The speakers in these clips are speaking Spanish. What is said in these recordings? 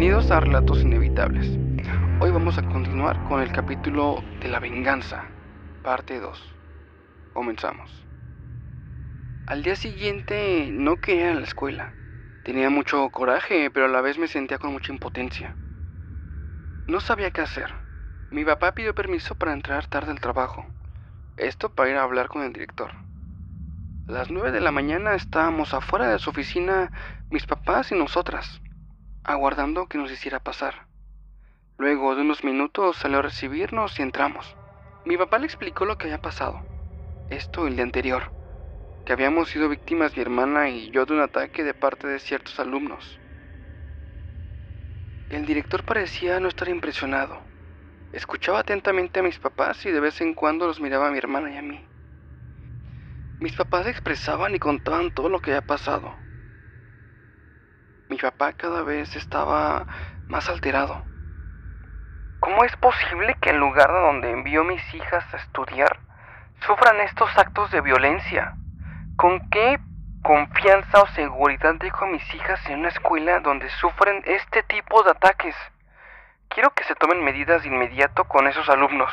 Bienvenidos a Relatos Inevitables. Hoy vamos a continuar con el capítulo de la venganza, parte 2. Comenzamos. Al día siguiente no quería ir a la escuela. Tenía mucho coraje, pero a la vez me sentía con mucha impotencia. No sabía qué hacer. Mi papá pidió permiso para entrar tarde al trabajo. Esto para ir a hablar con el director. A las nueve de la mañana estábamos afuera de su oficina, mis papás y nosotras aguardando que nos hiciera pasar. Luego de unos minutos salió a recibirnos y entramos. Mi papá le explicó lo que había pasado. Esto el día anterior. Que habíamos sido víctimas mi hermana y yo de un ataque de parte de ciertos alumnos. El director parecía no estar impresionado. Escuchaba atentamente a mis papás y de vez en cuando los miraba a mi hermana y a mí. Mis papás expresaban y contaban todo lo que había pasado. Mi papá cada vez estaba más alterado. ¿Cómo es posible que el lugar donde envió mis hijas a estudiar sufran estos actos de violencia? ¿Con qué confianza o seguridad dejo a mis hijas en una escuela donde sufren este tipo de ataques? Quiero que se tomen medidas de inmediato con esos alumnos.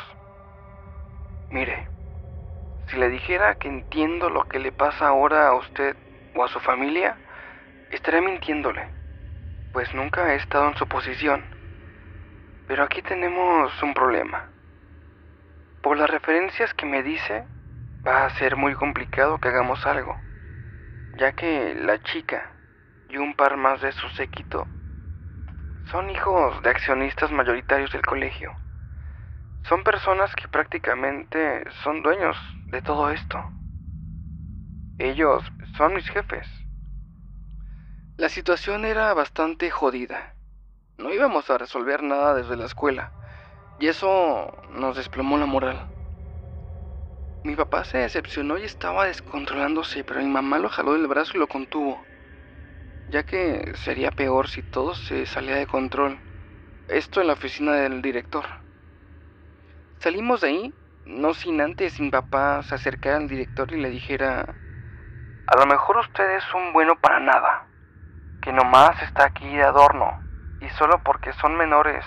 Mire, si le dijera que entiendo lo que le pasa ahora a usted o a su familia, Estaré mintiéndole, pues nunca he estado en su posición. Pero aquí tenemos un problema. Por las referencias que me dice, va a ser muy complicado que hagamos algo, ya que la chica y un par más de su séquito son hijos de accionistas mayoritarios del colegio. Son personas que prácticamente son dueños de todo esto. Ellos son mis jefes. La situación era bastante jodida. No íbamos a resolver nada desde la escuela, y eso nos desplomó la moral. Mi papá se decepcionó y estaba descontrolándose, pero mi mamá lo jaló del brazo y lo contuvo, ya que sería peor si todo se salía de control. Esto en la oficina del director. Salimos de ahí, no sin antes mi papá se acercara al director y le dijera, a lo mejor usted es un bueno para nada que nomás está aquí de adorno y solo porque son menores.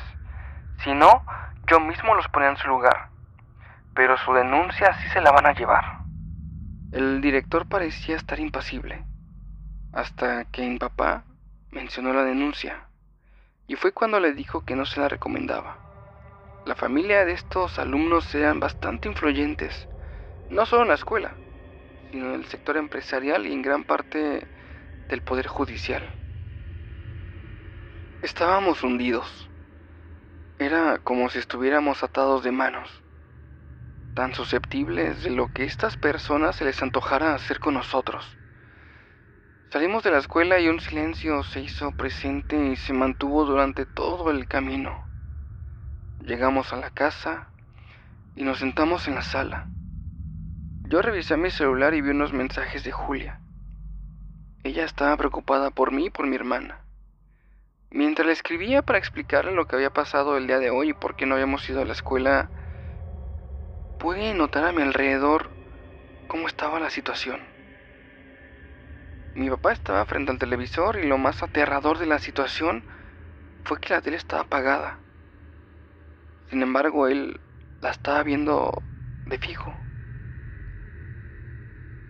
Si no, yo mismo los ponía en su lugar. Pero su denuncia sí se la van a llevar. El director parecía estar impasible, hasta que mi papá mencionó la denuncia, y fue cuando le dijo que no se la recomendaba. La familia de estos alumnos eran bastante influyentes, no solo en la escuela, sino en el sector empresarial y en gran parte del poder judicial. Estábamos hundidos. Era como si estuviéramos atados de manos, tan susceptibles de lo que estas personas se les antojara hacer con nosotros. Salimos de la escuela y un silencio se hizo presente y se mantuvo durante todo el camino. Llegamos a la casa y nos sentamos en la sala. Yo revisé mi celular y vi unos mensajes de Julia. Ella estaba preocupada por mí y por mi hermana. Mientras le escribía para explicarle lo que había pasado el día de hoy y por qué no habíamos ido a la escuela, pude notar a mi alrededor cómo estaba la situación. Mi papá estaba frente al televisor y lo más aterrador de la situación fue que la tele estaba apagada. Sin embargo, él la estaba viendo de fijo.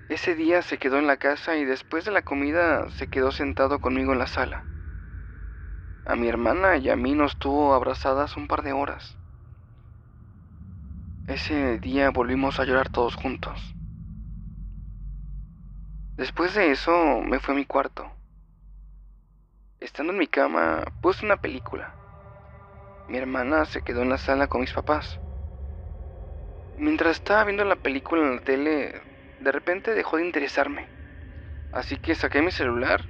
Ese día se quedó en la casa y después de la comida se quedó sentado conmigo en la sala. A mi hermana y a mí nos tuvo abrazadas un par de horas. Ese día volvimos a llorar todos juntos. Después de eso me fui a mi cuarto. Estando en mi cama, puse una película. Mi hermana se quedó en la sala con mis papás. Mientras estaba viendo la película en la tele, de repente dejó de interesarme. Así que saqué mi celular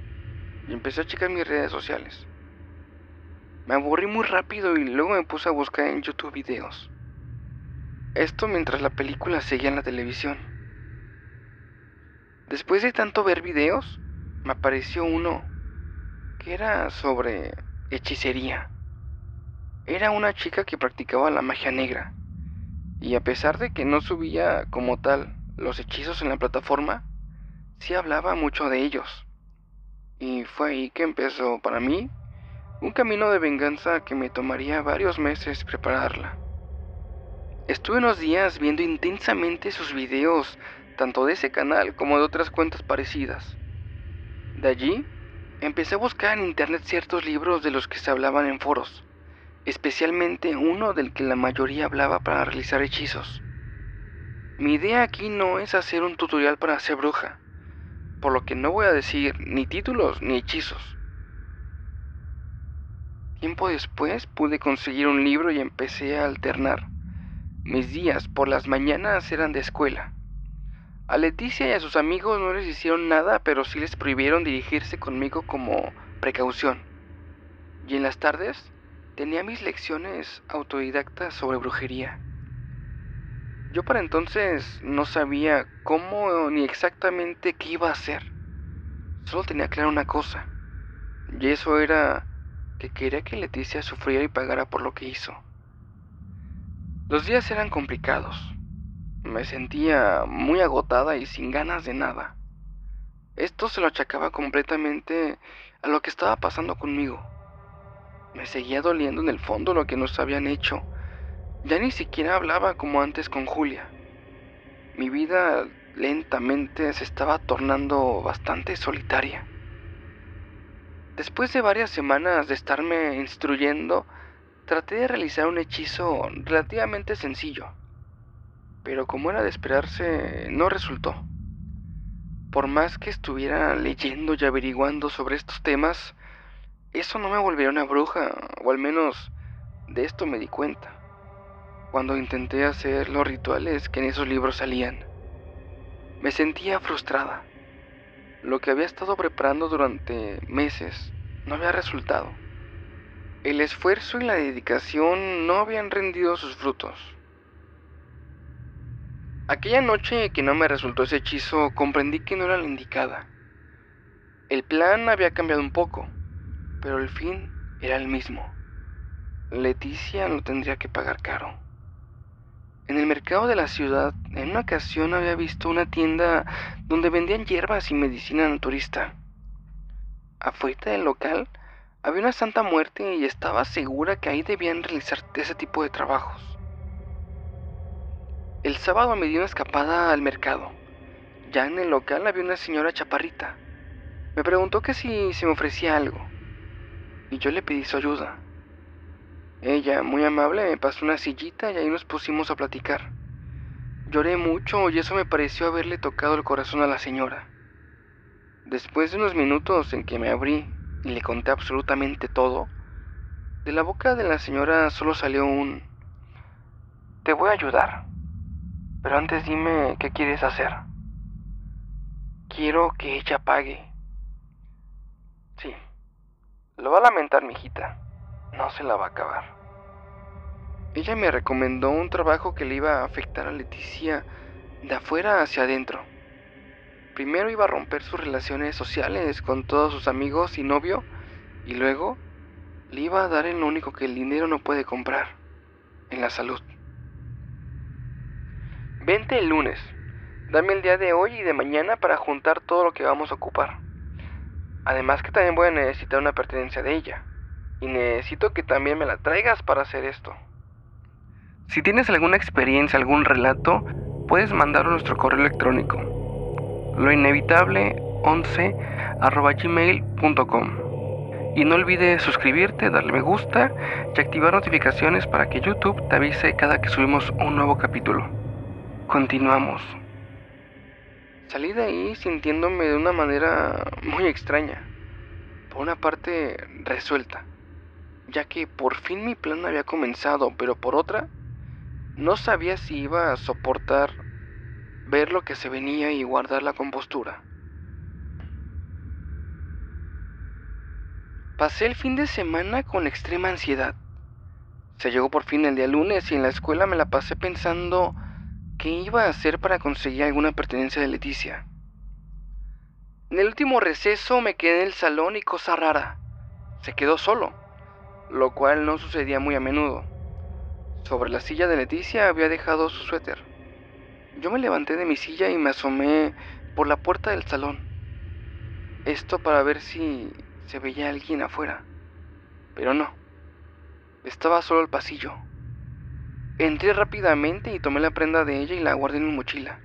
y empecé a checar mis redes sociales. Me aburrí muy rápido y luego me puse a buscar en YouTube videos. Esto mientras la película seguía en la televisión. Después de tanto ver videos, me apareció uno que era sobre hechicería. Era una chica que practicaba la magia negra. Y a pesar de que no subía como tal los hechizos en la plataforma, sí hablaba mucho de ellos. Y fue ahí que empezó para mí Un camino de venganza que me tomaría varios meses prepararla. Estuve unos días viendo intensamente sus videos, tanto de ese canal como de otras cuentas parecidas. De allí, empecé a buscar en internet ciertos libros de los que se hablaban en foros, especialmente uno del que la mayoría hablaba para realizar hechizos. Mi idea aquí no es hacer un tutorial para hacer bruja, por lo que no voy a decir ni títulos ni hechizos. Tiempo después pude conseguir un libro y empecé a alternar. Mis días por las mañanas eran de escuela. A Leticia y a sus amigos no les hicieron nada, pero sí les prohibieron dirigirse conmigo como precaución. Y en las tardes tenía mis lecciones autodidactas sobre brujería. Yo para entonces no sabía cómo ni exactamente qué iba a hacer. Solo tenía claro una cosa. Y eso era que quería que Leticia sufriera y pagara por lo que hizo. Los días eran complicados. Me sentía muy agotada y sin ganas de nada. Esto se lo achacaba completamente a lo que estaba pasando conmigo. Me seguía doliendo en el fondo lo que nos habían hecho. Ya ni siquiera hablaba como antes con Julia. Mi vida lentamente se estaba tornando bastante solitaria. Después de varias semanas de estarme instruyendo, traté de realizar un hechizo relativamente sencillo, pero como era de esperarse, no resultó. Por más que estuviera leyendo y averiguando sobre estos temas, eso no me volvió una bruja, o al menos de esto me di cuenta, cuando intenté hacer los rituales que en esos libros salían. Me sentía frustrada lo que había estado preparando durante meses no había resultado. El esfuerzo y la dedicación no habían rendido sus frutos. Aquella noche que no me resultó ese hechizo, comprendí que no era la indicada. El plan había cambiado un poco, pero el fin era el mismo. Leticia lo tendría que pagar caro. En el mercado de la ciudad, en una ocasión había visto una tienda donde vendían hierbas y medicina naturista. Afuera del local había una santa muerte y estaba segura que ahí debían realizar ese tipo de trabajos. El sábado me di una escapada al mercado. Ya en el local había una señora chaparrita. Me preguntó que si se me ofrecía algo. Y yo le pedí su ayuda. Ella, muy amable, me pasó una sillita y ahí nos pusimos a platicar. Lloré mucho y eso me pareció haberle tocado el corazón a la señora. Después de unos minutos en que me abrí y le conté absolutamente todo, de la boca de la señora solo salió un... Te voy a ayudar, pero antes dime qué quieres hacer. Quiero que ella pague. Sí, lo va a lamentar, mi hijita no se la va a acabar. Ella me recomendó un trabajo que le iba a afectar a Leticia de afuera hacia adentro. Primero iba a romper sus relaciones sociales con todos sus amigos y novio y luego le iba a dar en lo único que el dinero no puede comprar, en la salud. Vente el lunes. Dame el día de hoy y de mañana para juntar todo lo que vamos a ocupar. Además que también voy a necesitar una pertenencia de ella y necesito que también me la traigas para hacer esto. Si tienes alguna experiencia, algún relato, puedes mandarlo a nuestro correo electrónico. Lo inevitable 11 gmail.com. Y no olvides suscribirte, darle me gusta y activar notificaciones para que YouTube te avise cada que subimos un nuevo capítulo. Continuamos. Salí de ahí sintiéndome de una manera muy extraña. Por una parte, resuelta ya que por fin mi plan había comenzado, pero por otra, no sabía si iba a soportar ver lo que se venía y guardar la compostura. Pasé el fin de semana con extrema ansiedad. Se llegó por fin el día lunes y en la escuela me la pasé pensando qué iba a hacer para conseguir alguna pertenencia de Leticia. En el último receso me quedé en el salón y cosa rara. Se quedó solo lo cual no sucedía muy a menudo. Sobre la silla de Leticia había dejado su suéter. Yo me levanté de mi silla y me asomé por la puerta del salón. Esto para ver si se veía alguien afuera. pero no. Estaba solo el pasillo. Entré rápidamente y tomé la prenda de ella y la guardé en mi mochila.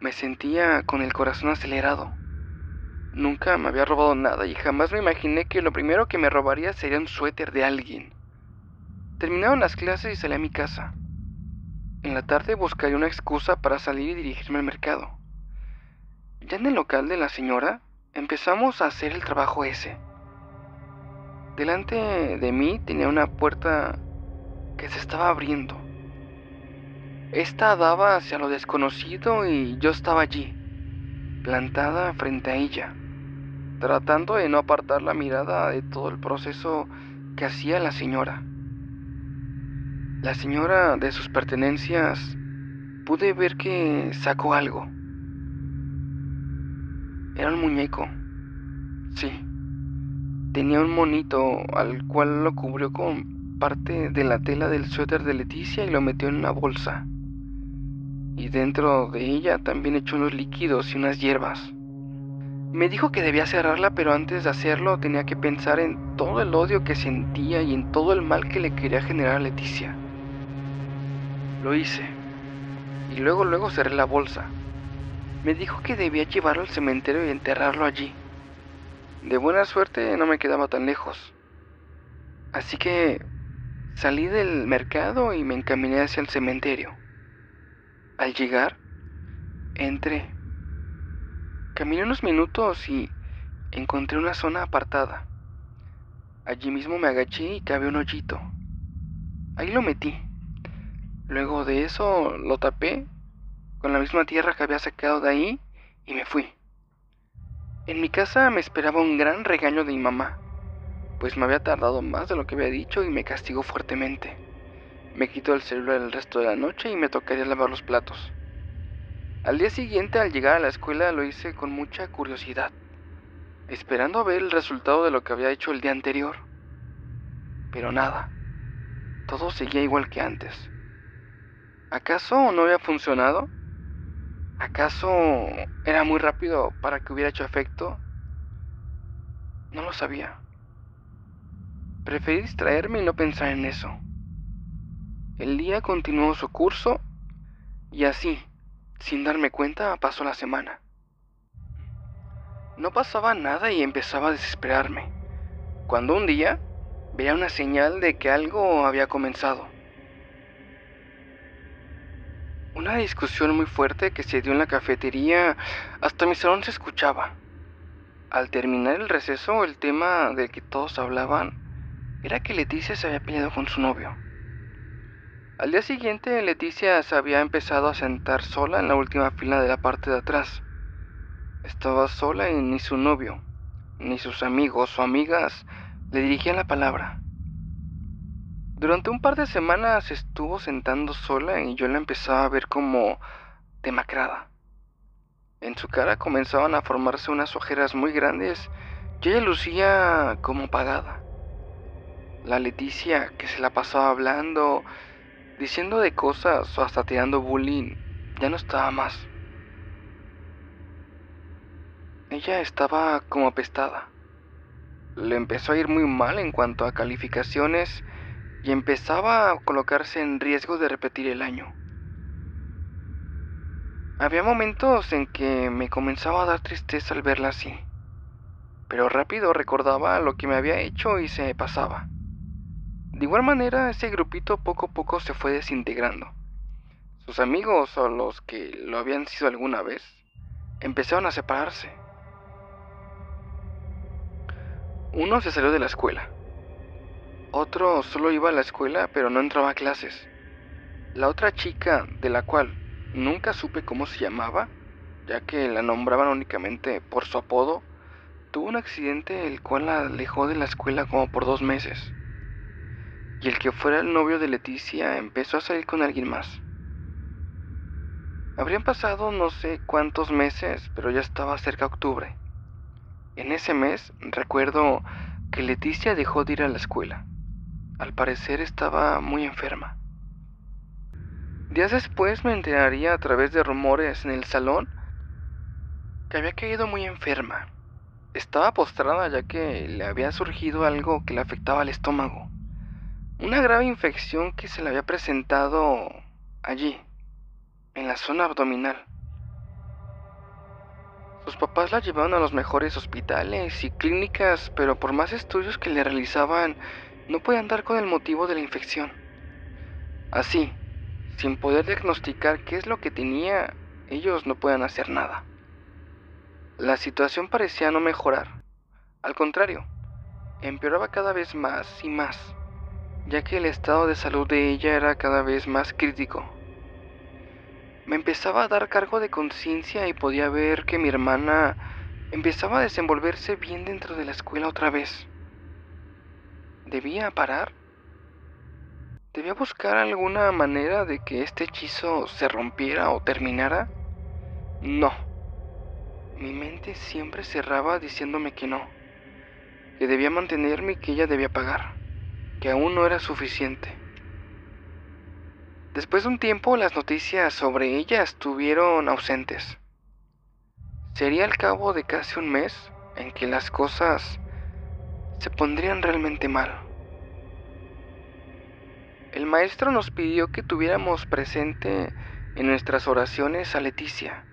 Me sentía con el corazón acelerado. Nunca me había robado nada y jamás me imaginé que lo primero que me robaría sería un suéter de alguien. Terminaron las clases y salí a mi casa. En la tarde buscaría una excusa para salir y dirigirme al mercado. Ya en el local de la señora empezamos a hacer el trabajo ese. Delante de mí tenía una puerta que se estaba abriendo. Esta daba hacia lo desconocido y yo estaba allí, plantada frente a ella, tratando de no apartar la mirada de todo el proceso que hacía la señora. La señora de sus pertenencias pude ver que sacó algo. Era un muñeco. Sí. Tenía un monito al cual lo cubrió con parte de la tela del suéter de Leticia y lo metió en una bolsa. Y dentro de ella también echó unos líquidos y unas hierbas. Me dijo que debía cerrarla, pero antes de hacerlo tenía que pensar en todo el odio que sentía y en todo el mal que le quería generar a Leticia. Lo hice. Y luego luego cerré la bolsa. Me dijo que debía llevarlo al cementerio y enterrarlo allí. De buena suerte no me quedaba tan lejos. Así que salí del mercado y me encaminé hacia el cementerio. Al llegar, entré. Caminé unos minutos y encontré una zona apartada. Allí mismo me agaché y cabé un hoyito. Ahí lo metí. Luego de eso lo tapé con la misma tierra que había sacado de ahí y me fui. En mi casa me esperaba un gran regaño de mi mamá, pues me había tardado más de lo que había dicho y me castigó fuertemente. Me quitó el celular el resto de la noche y me tocaría lavar los platos. Al día siguiente, al llegar a la escuela, lo hice con mucha curiosidad, esperando a ver el resultado de lo que había hecho el día anterior. Pero nada, todo seguía igual que antes. ¿Acaso no había funcionado? ¿Acaso era muy rápido para que hubiera hecho efecto? No lo sabía. Preferí distraerme y no pensar en eso. El día continuó su curso y así, sin darme cuenta, pasó la semana. No pasaba nada y empezaba a desesperarme, cuando un día veía una señal de que algo había comenzado. Una discusión muy fuerte que se dio en la cafetería hasta mi salón se escuchaba. Al terminar el receso, el tema del que todos hablaban era que Leticia se había peleado con su novio. Al día siguiente, Leticia se había empezado a sentar sola en la última fila de la parte de atrás. Estaba sola y ni su novio, ni sus amigos o amigas le dirigían la palabra. Durante un par de semanas estuvo sentando sola y yo la empezaba a ver como demacrada. En su cara comenzaban a formarse unas ojeras muy grandes y ella lucía como apagada. La Leticia, que se la pasaba hablando, diciendo de cosas o hasta tirando bullying, ya no estaba más. Ella estaba como apestada. Le empezó a ir muy mal en cuanto a calificaciones y empezaba a colocarse en riesgo de repetir el año. Había momentos en que me comenzaba a dar tristeza al verla así, pero rápido recordaba lo que me había hecho y se pasaba. De igual manera, ese grupito poco a poco se fue desintegrando. Sus amigos o los que lo habían sido alguna vez empezaron a separarse. Uno se salió de la escuela, otro solo iba a la escuela pero no entraba a clases. La otra chica, de la cual nunca supe cómo se llamaba, ya que la nombraban únicamente por su apodo, tuvo un accidente el cual la alejó de la escuela como por dos meses. Y el que fuera el novio de Leticia empezó a salir con alguien más. Habrían pasado no sé cuántos meses, pero ya estaba cerca octubre. En ese mes recuerdo que Leticia dejó de ir a la escuela. Al parecer estaba muy enferma. Días después me enteraría a través de rumores en el salón que había caído muy enferma Estaba postrada ya que le había surgido algo que le afectaba al estómago. Una grave infección que se le había presentado allí, en la zona abdominal. Sus papás la llevaron a los mejores hospitales y clínicas, pero por más estudios que le realizaban, no podían dar con el motivo de la infección. Así, sin poder diagnosticar qué es lo que tenía, ellos no pueden hacer nada. La situación parecía no mejorar. Al contrario, empeoraba cada vez más y más, ya que el estado de salud de ella era cada vez más crítico. Me empezaba a dar cargo de conciencia y podía ver que mi hermana empezaba a desenvolverse bien dentro de la escuela otra vez. ¿Debía parar? ¿Debía buscar alguna manera de que este hechizo se rompiera o terminara? No. Mi mente siempre cerraba diciéndome que no, que debía mantenerme y que ella debía pagar, que aún no era suficiente. Después de un tiempo las noticias sobre ella estuvieron ausentes. Sería al cabo de casi un mes en que las cosas se pondrían realmente mal. El maestro nos pidió que tuviéramos presente en nuestras oraciones a Leticia.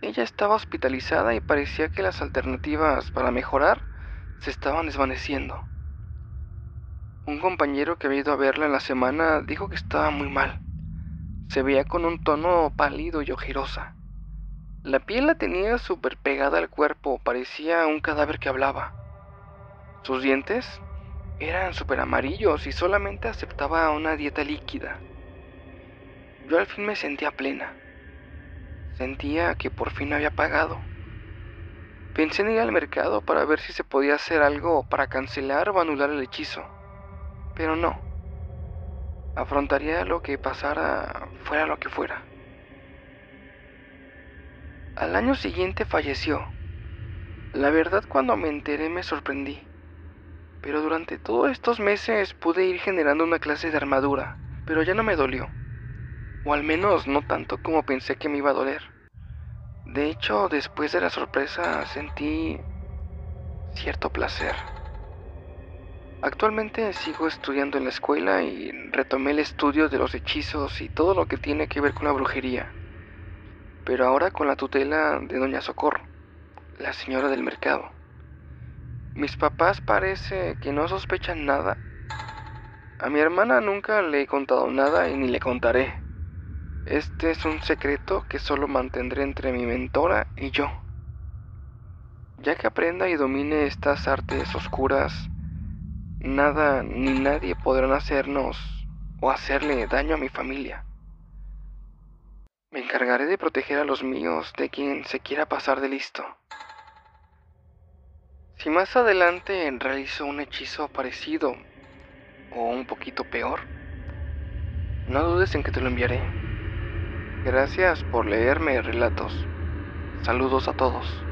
Ella estaba hospitalizada y parecía que las alternativas para mejorar se estaban desvaneciendo. Un compañero que había ido a verla en la semana dijo que estaba muy mal. Se veía con un tono pálido y ojerosa. La piel la tenía súper pegada al cuerpo, parecía un cadáver que hablaba. Sus dientes eran súper amarillos y solamente aceptaba una dieta líquida. Yo al fin me sentía plena. Sentía que por fin había pagado. Pensé en ir al mercado para ver si se podía hacer algo para cancelar o anular el hechizo pero no. Afrontaría lo que pasara, fuera lo que fuera. Al año siguiente falleció. La verdad cuando me enteré me sorprendí. Pero durante todos estos meses pude ir generando una clase de armadura, pero ya no me dolió. O al menos no tanto como pensé que me iba a doler. De hecho, después de la sorpresa sentí cierto placer. Actualmente sigo estudiando en la escuela y retomé el estudio de los hechizos y todo lo que tiene que ver con la brujería, pero ahora con la tutela de Doña Socorro, la señora del mercado. Mis papás parece que no sospechan nada. A mi hermana nunca le he contado nada y ni le contaré. Este es un secreto que solo mantendré entre mi mentora y yo. Ya que aprenda y domine estas artes oscuras, Nada ni nadie podrán hacernos o hacerle daño a mi familia. Me encargaré de proteger a los míos de quien se quiera pasar de listo. Si más adelante realizo un hechizo parecido o un poquito peor, no dudes en que te lo enviaré. Gracias por leerme relatos. Saludos a todos.